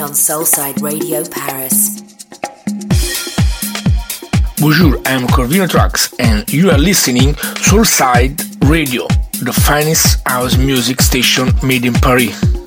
on Soulside Radio Paris. Bonjour, I'm Corvino Trax, and you are listening Soulside Radio, the finest house music station made in Paris.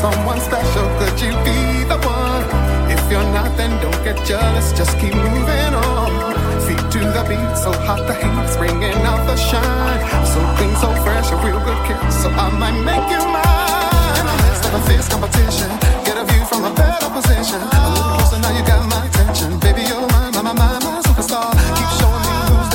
someone special. Could you be the one? If you're not, then don't get jealous. Just keep moving on. Feet to the beat, so hot the heat's bringing out the shine. Something so fresh, a real good kiss, so I might make you mine. In the midst of a fierce competition, get a view from a better position. A little closer, now you got my attention. Baby, you're my, my, my, my, my superstar. Keep showing me.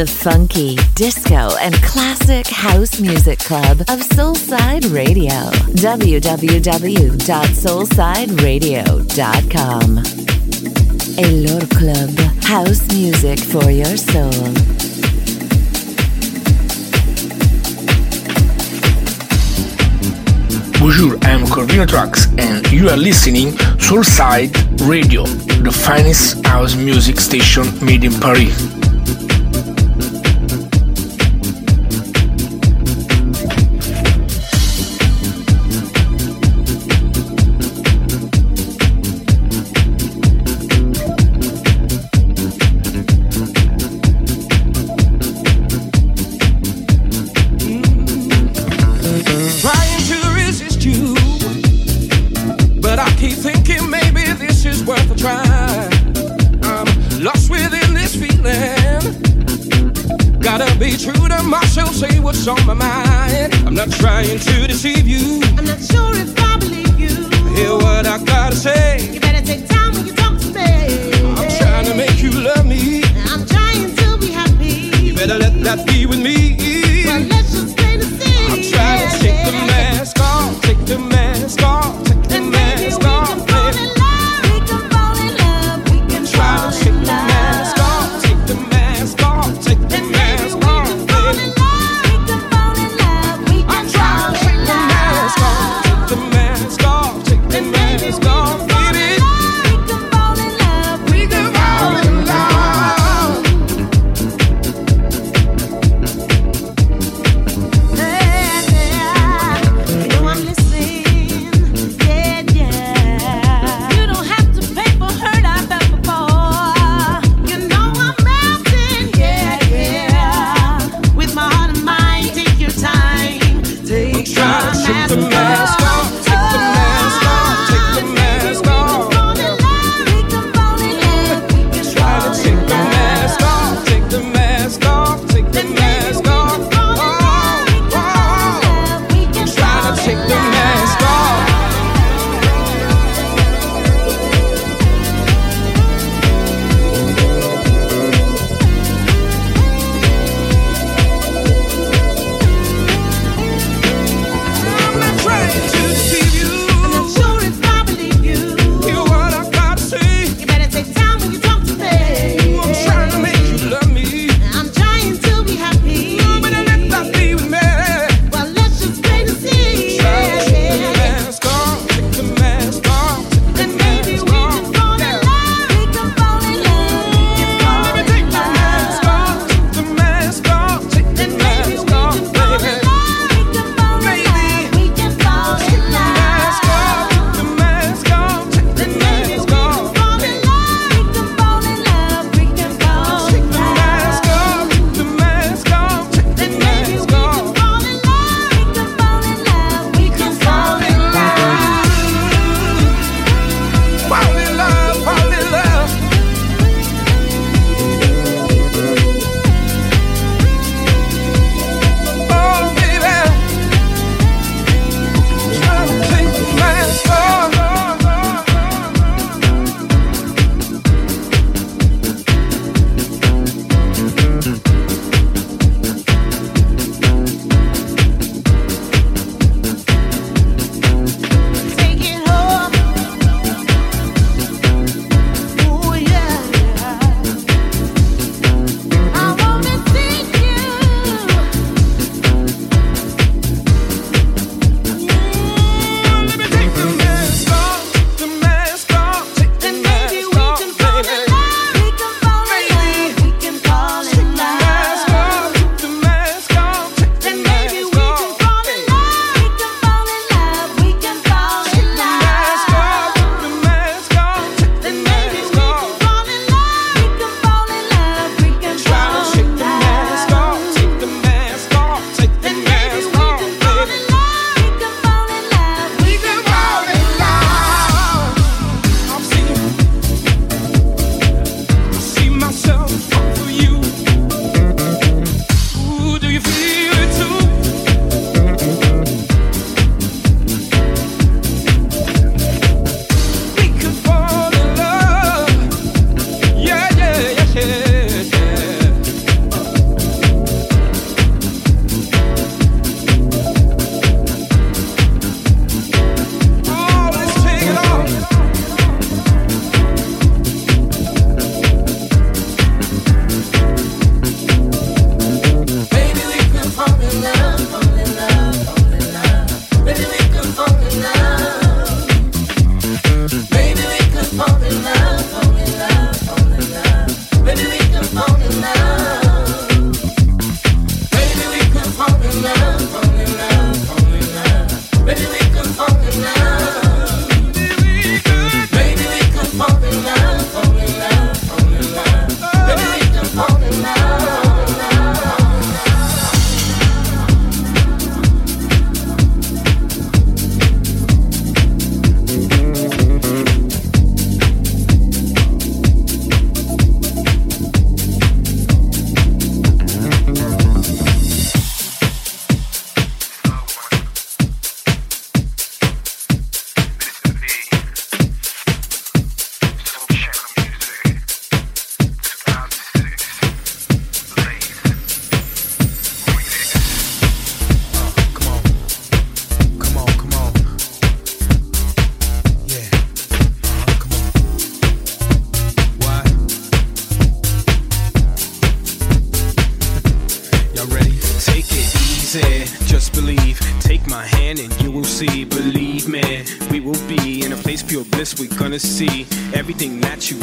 the funky, disco, and classic house music club of Soulside Radio. www.soulsideradio.com. Elor Club, house music for your soul. Bonjour, I'm Corvino Trax, and you are listening Soulside Radio, the finest house music station made in Paris. not trying to deceive you. I'm not sure if I believe you. Hear what I gotta say.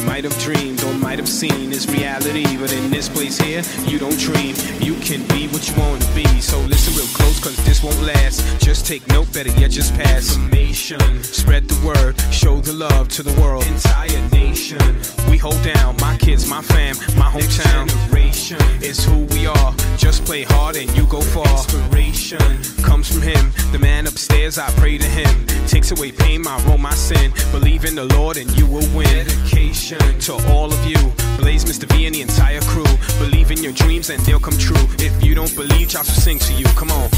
might have believe in your dreams and they'll come true. If you don't believe, Josh will sing to you. Come on.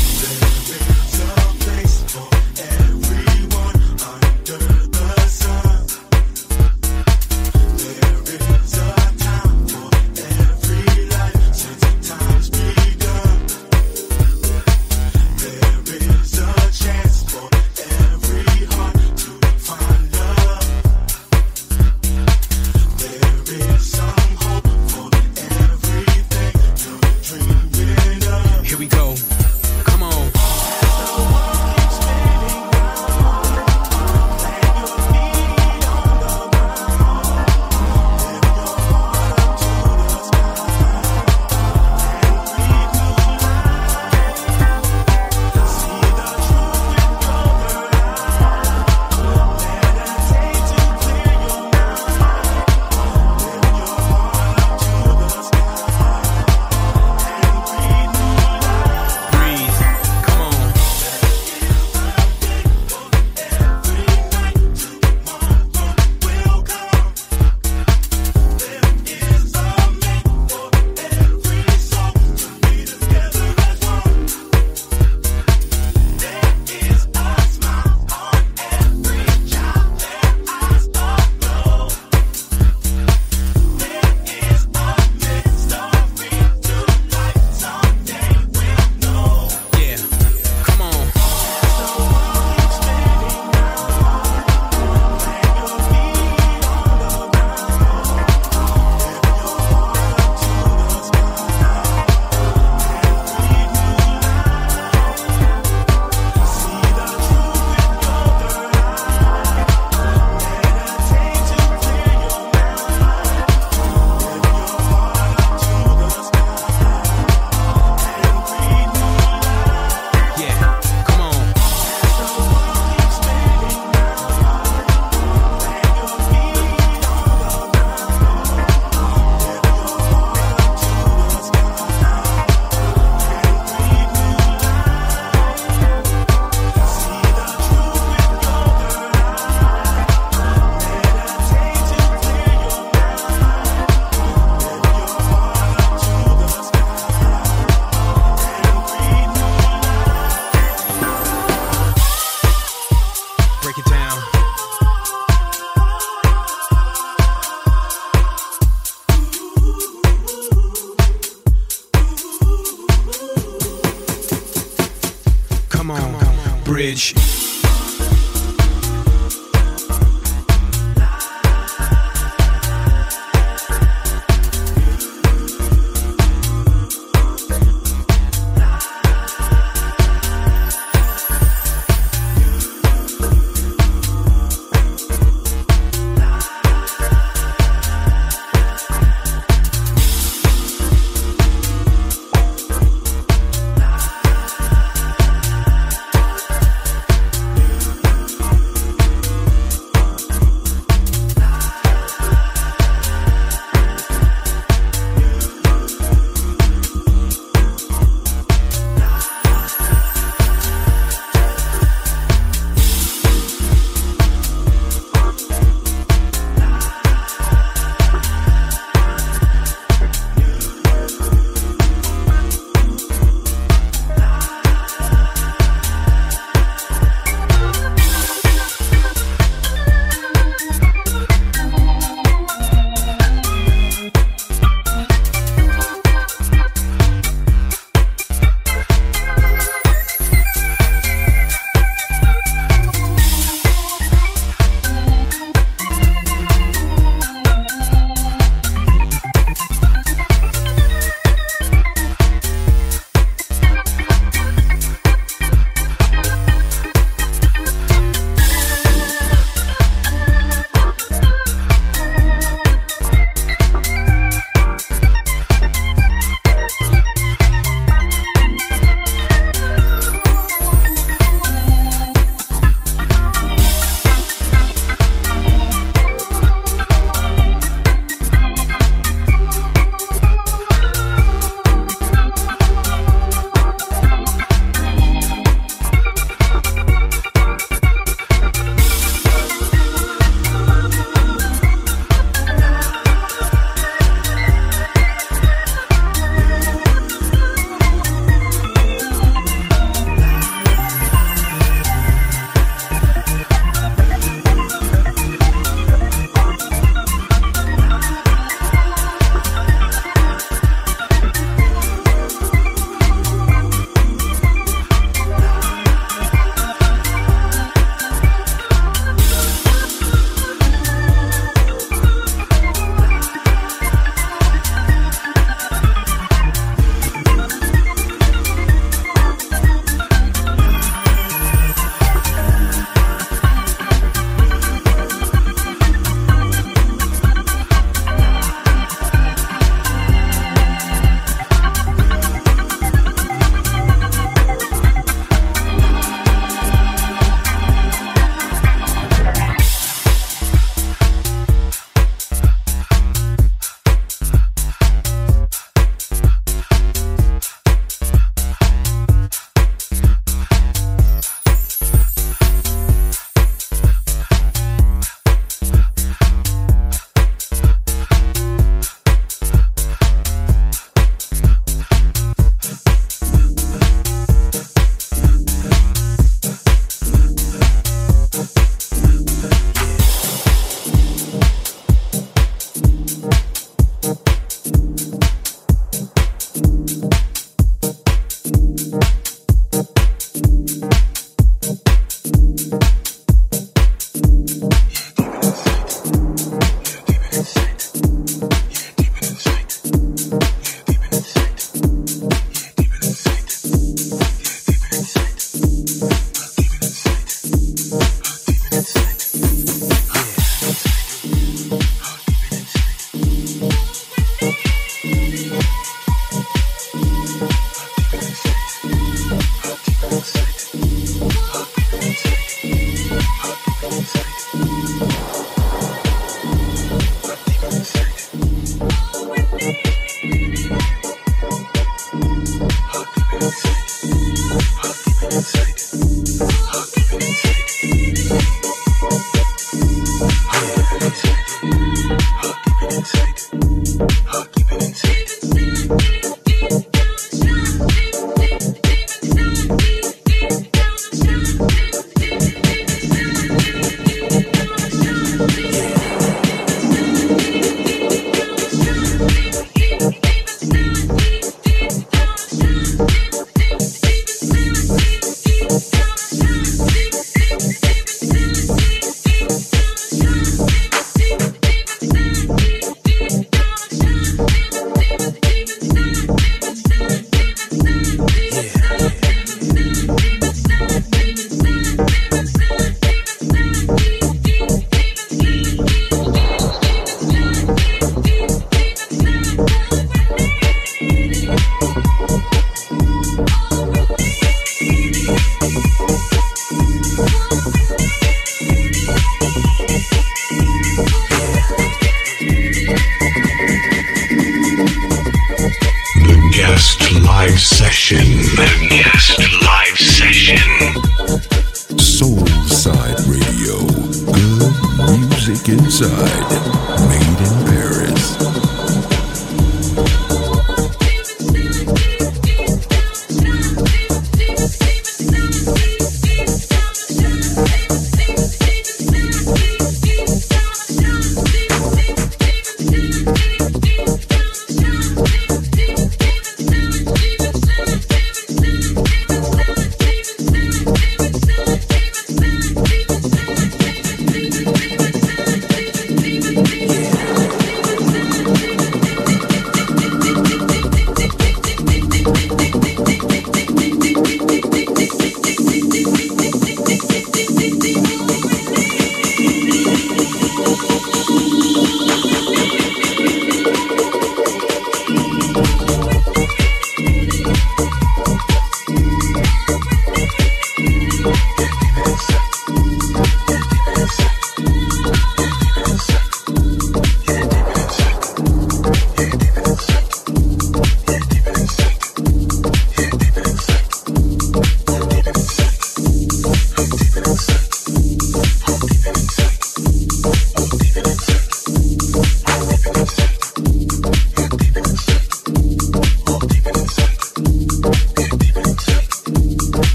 Live session. Soul Side Radio. Good music inside.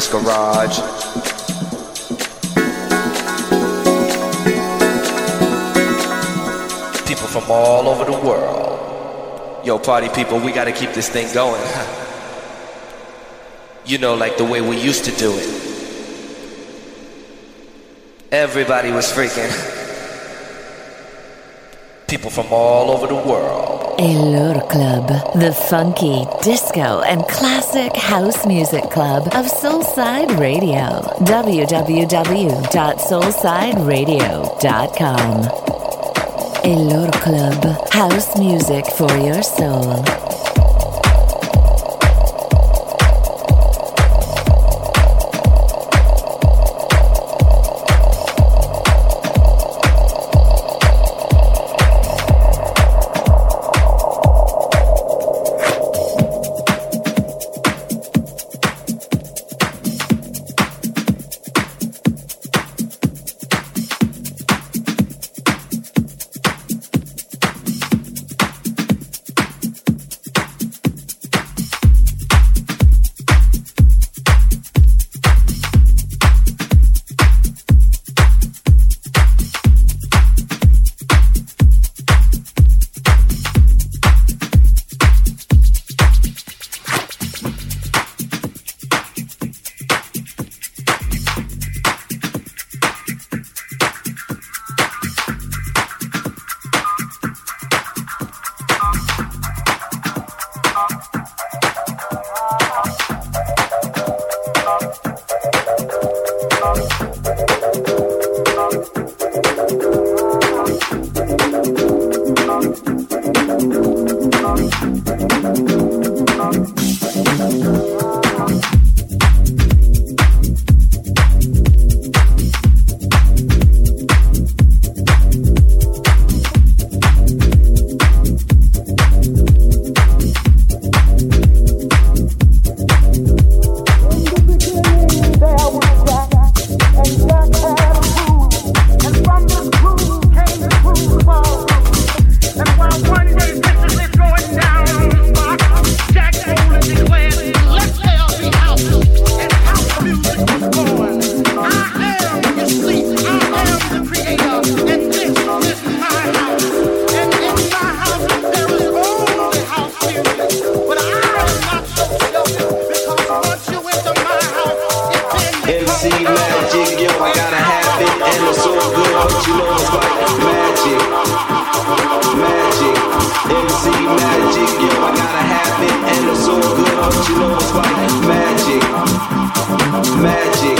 Nice Garage. People from all over the world. Yo, party people, we gotta keep this thing going. you know, like the way we used to do it. Everybody was freaking. People from all over the world. Elur Club, the funky, disco, and classic house music club of Soulside Radio. www.soulsideradio.com. Elur Club, house music for your soul. magic.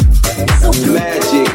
Magic.